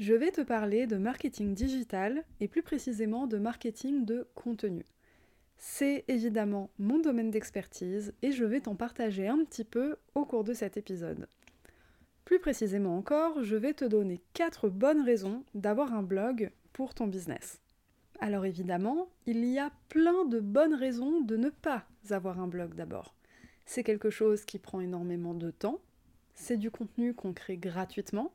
je vais te parler de marketing digital et plus précisément de marketing de contenu. C'est évidemment mon domaine d'expertise et je vais t'en partager un petit peu au cours de cet épisode. Plus précisément encore, je vais te donner 4 bonnes raisons d'avoir un blog pour ton business. Alors évidemment, il y a plein de bonnes raisons de ne pas avoir un blog d'abord. C'est quelque chose qui prend énormément de temps, c'est du contenu qu'on crée gratuitement,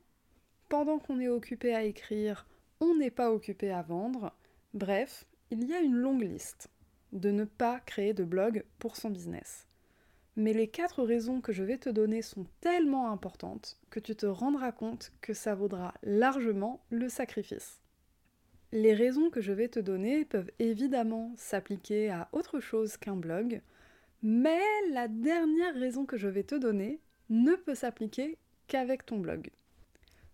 pendant qu'on est occupé à écrire, on n'est pas occupé à vendre. Bref, il y a une longue liste de ne pas créer de blog pour son business. Mais les quatre raisons que je vais te donner sont tellement importantes que tu te rendras compte que ça vaudra largement le sacrifice. Les raisons que je vais te donner peuvent évidemment s'appliquer à autre chose qu'un blog, mais la dernière raison que je vais te donner ne peut s'appliquer qu'avec ton blog.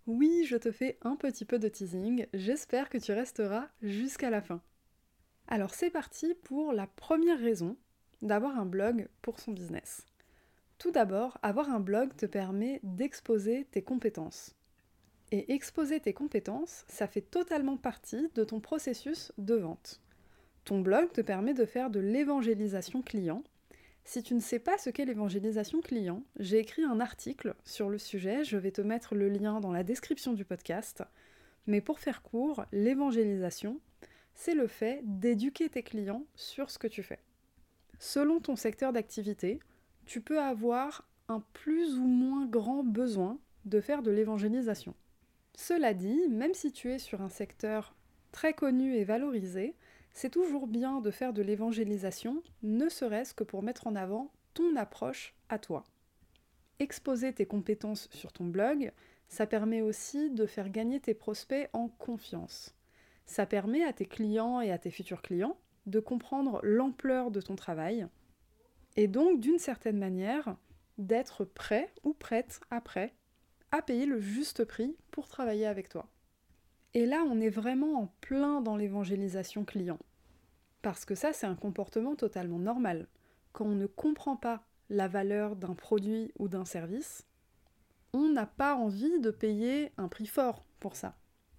Oui, je te fais un petit peu de teasing, j'espère que tu resteras jusqu'à la fin. Alors c'est parti pour la première raison d'avoir un blog pour son business. Tout d'abord, avoir un blog te permet d'exposer tes compétences. Et exposer tes compétences, ça fait totalement partie de ton processus de vente. Ton blog te permet de faire de l'évangélisation client si tu ne sais pas ce qu'est l'évangélisation client, j'ai écrit un article sur le sujet, je vais te mettre le lien dans la description du podcast. Mais pour faire court, l'évangélisation, c'est le fait d'éduquer tes clients sur ce que tu fais. Selon ton secteur d'activité, tu peux avoir un plus ou moins grand besoin de faire de l'évangélisation. Cela dit, même si tu es sur un secteur très connu et valorisé, c'est toujours bien de faire de l'évangélisation, ne serait-ce que pour mettre en avant ton approche à toi. Exposer tes compétences sur ton blog, ça permet aussi de faire gagner tes prospects en confiance. Ça permet à tes clients et à tes futurs clients de comprendre l'ampleur de ton travail et donc d'une certaine manière d'être prêt ou prête après à payer le juste prix pour travailler avec toi. Et là, on est vraiment en plein dans l'évangélisation client. Parce que ça, c'est un comportement totalement normal. Quand on ne comprend pas la valeur d'un produit ou d'un service, on n'a pas envie de payer un prix fort pour ça.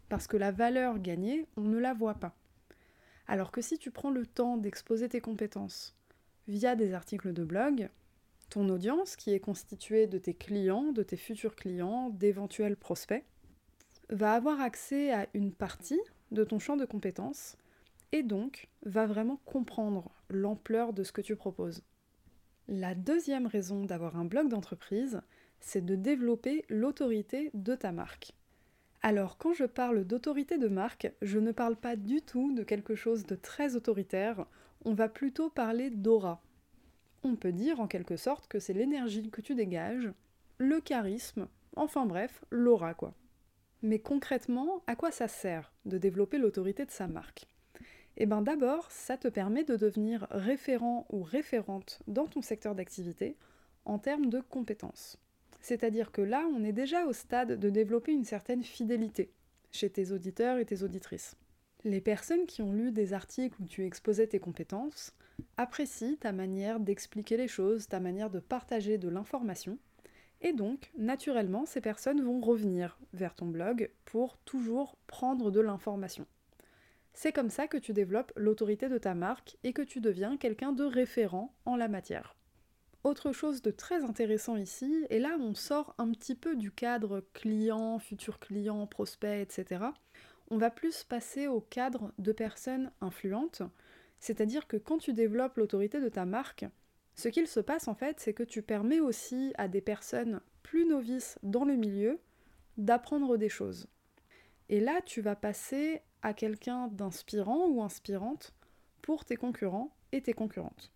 Parce que la valeur gagnée, on ne la voit pas. Alors que si tu prends le temps d'exposer tes compétences via des articles de blog, ton audience, qui est constituée de tes clients, de tes futurs clients, d'éventuels prospects, va avoir accès à une partie de ton champ de compétences et donc va vraiment comprendre l'ampleur de ce que tu proposes. La deuxième raison d'avoir un blog d'entreprise, c'est de développer l'autorité de ta marque. Alors quand je parle d'autorité de marque, je ne parle pas du tout de quelque chose de très autoritaire, on va plutôt parler d'aura. On peut dire en quelque sorte que c'est l'énergie que tu dégages, le charisme, enfin bref, l'aura quoi. Mais concrètement, à quoi ça sert de développer l'autorité de sa marque? Eh bien d'abord, ça te permet de devenir référent ou référente dans ton secteur d'activité en termes de compétences. C'est-à-dire que là, on est déjà au stade de développer une certaine fidélité chez tes auditeurs et tes auditrices. Les personnes qui ont lu des articles où tu exposais tes compétences apprécient ta manière d'expliquer les choses, ta manière de partager de l'information, et donc, naturellement, ces personnes vont revenir vers ton blog pour toujours prendre de l'information. C'est comme ça que tu développes l'autorité de ta marque et que tu deviens quelqu'un de référent en la matière. Autre chose de très intéressant ici, et là on sort un petit peu du cadre client, futur client, prospect, etc. On va plus passer au cadre de personnes influentes, c'est-à-dire que quand tu développes l'autorité de ta marque, ce qu'il se passe en fait, c'est que tu permets aussi à des personnes plus novices dans le milieu d'apprendre des choses. Et là, tu vas passer à quelqu'un d'inspirant ou inspirante pour tes concurrents et tes concurrentes.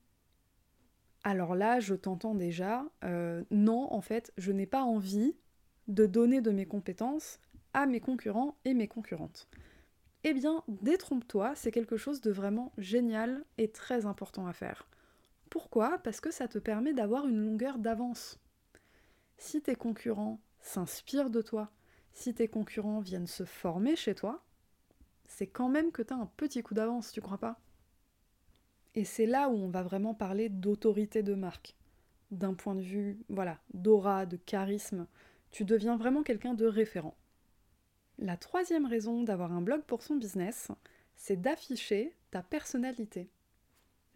Alors là, je t'entends déjà, euh, non, en fait, je n'ai pas envie de donner de mes compétences à mes concurrents et mes concurrentes. Eh bien, détrompe-toi, c'est quelque chose de vraiment génial et très important à faire. Pourquoi? Parce que ça te permet d'avoir une longueur d'avance. Si tes concurrents s'inspirent de toi, si tes concurrents viennent se former chez toi, c'est quand même que tu as un petit coup d'avance, tu crois pas? Et c'est là où on va vraiment parler d'autorité de marque. D'un point de vue, voilà, d'aura, de charisme, tu deviens vraiment quelqu'un de référent. La troisième raison d'avoir un blog pour son business, c'est d'afficher ta personnalité.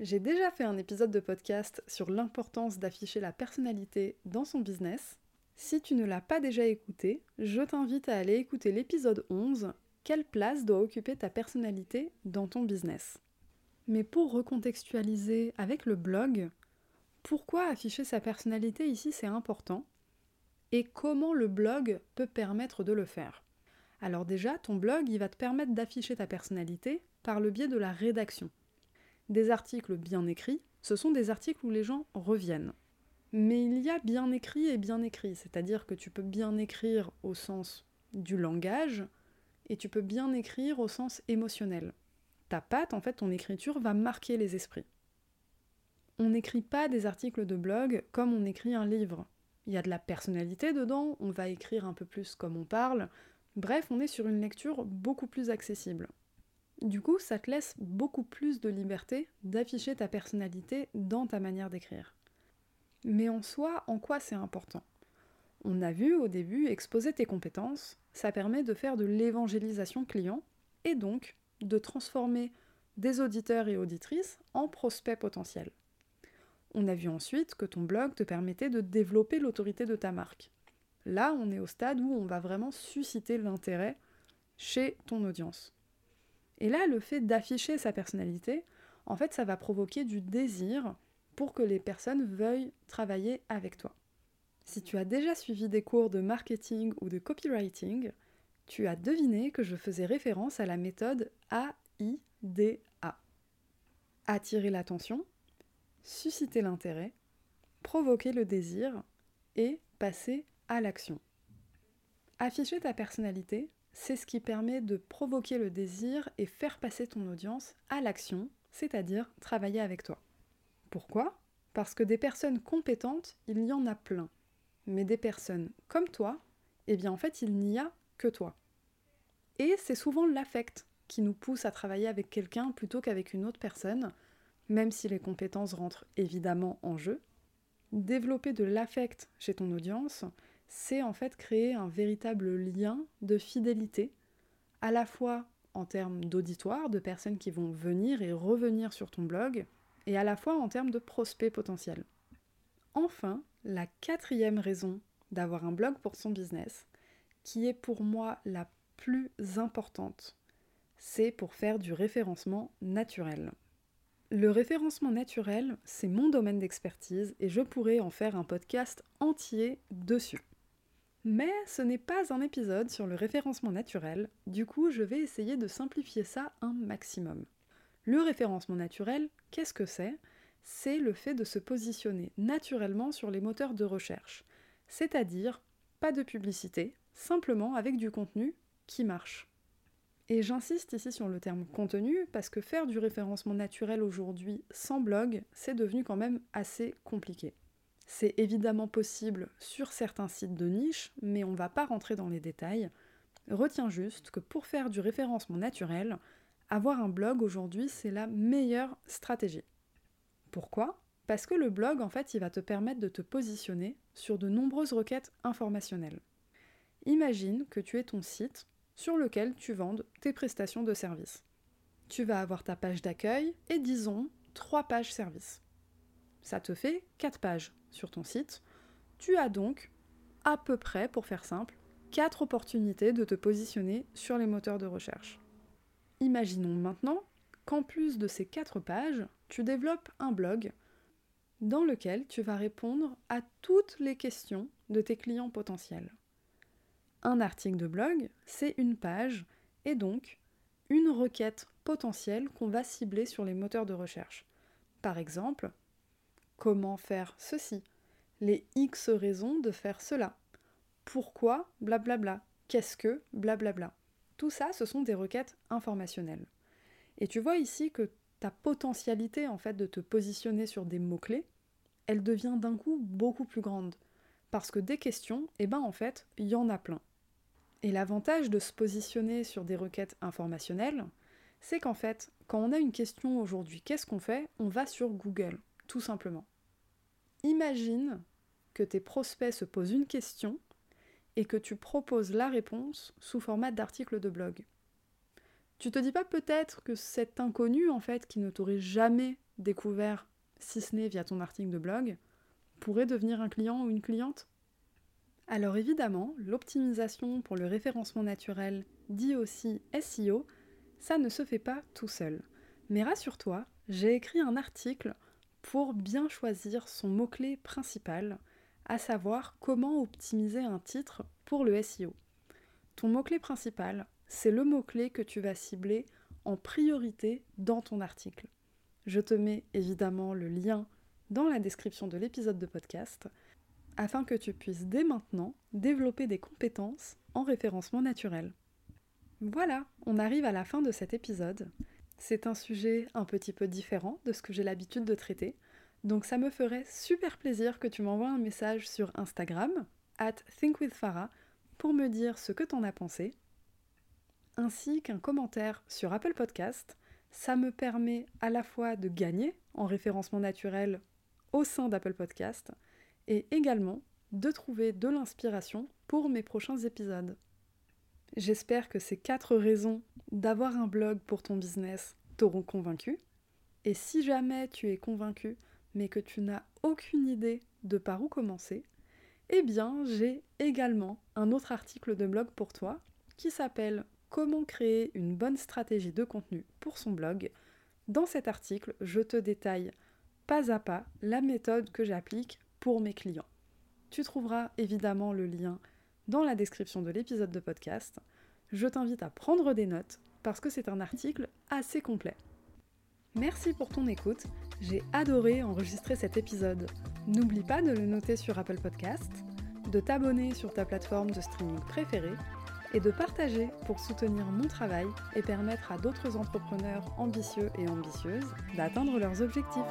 J'ai déjà fait un épisode de podcast sur l'importance d'afficher la personnalité dans son business. Si tu ne l'as pas déjà écouté, je t'invite à aller écouter l'épisode 11 Quelle place doit occuper ta personnalité dans ton business? Mais pour recontextualiser avec le blog, pourquoi afficher sa personnalité ici c'est important? Et comment le blog peut permettre de le faire? Alors déjà, ton blog, il va te permettre d'afficher ta personnalité par le biais de la rédaction. Des articles bien écrits, ce sont des articles où les gens reviennent. Mais il y a bien écrit et bien écrit, c'est-à-dire que tu peux bien écrire au sens du langage et tu peux bien écrire au sens émotionnel. Ta patte, en fait, ton écriture va marquer les esprits. On n'écrit pas des articles de blog comme on écrit un livre. Il y a de la personnalité dedans, on va écrire un peu plus comme on parle, Bref, on est sur une lecture beaucoup plus accessible. Du coup, ça te laisse beaucoup plus de liberté d'afficher ta personnalité dans ta manière d'écrire. Mais en soi, en quoi c'est important? On a vu au début, exposer tes compétences, ça permet de faire de l'évangélisation client et donc de transformer des auditeurs et auditrices en prospects potentiels. On a vu ensuite que ton blog te permettait de développer l'autorité de ta marque. Là, on est au stade où on va vraiment susciter l'intérêt chez ton audience. Et là, le fait d'afficher sa personnalité, en fait, ça va provoquer du désir pour que les personnes veuillent travailler avec toi. Si tu as déjà suivi des cours de marketing ou de copywriting, tu as deviné que je faisais référence à la méthode AIDA. Attirer l'attention, susciter l'intérêt, provoquer le désir et passer l'action. Afficher ta personnalité, c'est ce qui permet de provoquer le désir et faire passer ton audience à l'action, c'est-à-dire travailler avec toi. Pourquoi? Parce que des personnes compétentes, il y en a plein. Mais des personnes comme toi, eh bien en fait, il n'y a que toi. Et c'est souvent l'affect qui nous pousse à travailler avec quelqu'un plutôt qu'avec une autre personne, même si les compétences rentrent évidemment en jeu. Développer de l'affect chez ton audience, c'est en fait créer un véritable lien de fidélité, à la fois en termes d'auditoire, de personnes qui vont venir et revenir sur ton blog, et à la fois en termes de prospects potentiels. Enfin, la quatrième raison d'avoir un blog pour son business, qui est pour moi la plus importante, c'est pour faire du référencement naturel. Le référencement naturel, c'est mon domaine d'expertise et je pourrais en faire un podcast entier dessus. Mais ce n'est pas un épisode sur le référencement naturel, du coup je vais essayer de simplifier ça un maximum. Le référencement naturel, qu'est-ce que c'est? C'est le fait de se positionner naturellement sur les moteurs de recherche, c'est-à-dire pas de publicité, simplement avec du contenu qui marche. Et j'insiste ici sur le terme contenu parce que faire du référencement naturel aujourd'hui sans blog, c'est devenu quand même assez compliqué. C'est évidemment possible sur certains sites de niche, mais on ne va pas rentrer dans les détails. Retiens juste que pour faire du référencement naturel, avoir un blog aujourd'hui, c'est la meilleure stratégie. Pourquoi? Parce que le blog, en fait, il va te permettre de te positionner sur de nombreuses requêtes informationnelles. Imagine que tu aies ton site sur lequel tu vendes tes prestations de service. Tu vas avoir ta page d'accueil et disons trois pages service. Ça te fait quatre pages sur ton site, tu as donc à peu près, pour faire simple, 4 opportunités de te positionner sur les moteurs de recherche. Imaginons maintenant qu'en plus de ces 4 pages, tu développes un blog dans lequel tu vas répondre à toutes les questions de tes clients potentiels. Un article de blog, c'est une page et donc une requête potentielle qu'on va cibler sur les moteurs de recherche. Par exemple, comment faire ceci, les X raisons de faire cela, pourquoi, blablabla, qu'est-ce que, blablabla. Tout ça, ce sont des requêtes informationnelles. Et tu vois ici que ta potentialité en fait de te positionner sur des mots-clés, elle devient d'un coup beaucoup plus grande. Parce que des questions, eh ben en fait, il y en a plein. Et l'avantage de se positionner sur des requêtes informationnelles, c'est qu'en fait, quand on a une question aujourd'hui, qu'est-ce qu'on fait? On va sur Google, tout simplement. Imagine que tes prospects se posent une question et que tu proposes la réponse sous format d'article de blog. Tu te dis pas peut-être que cet inconnu, en fait, qui ne t'aurait jamais découvert, si ce n'est via ton article de blog, pourrait devenir un client ou une cliente? Alors évidemment, l'optimisation pour le référencement naturel, dit aussi SEO, ça ne se fait pas tout seul. Mais rassure-toi, j'ai écrit un article pour bien choisir son mot-clé principal, à savoir comment optimiser un titre pour le SEO. Ton mot-clé principal, c'est le mot-clé que tu vas cibler en priorité dans ton article. Je te mets évidemment le lien dans la description de l'épisode de podcast afin que tu puisses dès maintenant développer des compétences en référencement naturel. Voilà, on arrive à la fin de cet épisode. C'est un sujet un petit peu différent de ce que j'ai l'habitude de traiter, donc ça me ferait super plaisir que tu m'envoies un message sur Instagram, at thinkwithfarah, pour me dire ce que t'en as pensé ainsi qu'un commentaire sur Apple Podcast. Ça me permet à la fois de gagner en référencement naturel au sein d'Apple Podcast et également de trouver de l'inspiration pour mes prochains épisodes. J'espère que ces quatre raisons d'avoir un blog pour ton business t'auront convaincu. Et si jamais tu es convaincu mais que tu n'as aucune idée de par où commencer, eh bien j'ai également un autre article de blog pour toi qui s'appelle comment créer une bonne stratégie de contenu pour son blog. Dans cet article, je te détaille pas à pas la méthode que j'applique pour mes clients. Tu trouveras évidemment le lien dans la description de l'épisode de podcast. Je t'invite à prendre des notes parce que c'est un article assez complet. Merci pour ton écoute, j'ai adoré enregistrer cet épisode. N'oublie pas de le noter sur Apple Podcast, de t'abonner sur ta plateforme de streaming préférée et de partager pour soutenir mon travail et permettre à d'autres entrepreneurs ambitieux et ambitieuses d'atteindre leurs objectifs.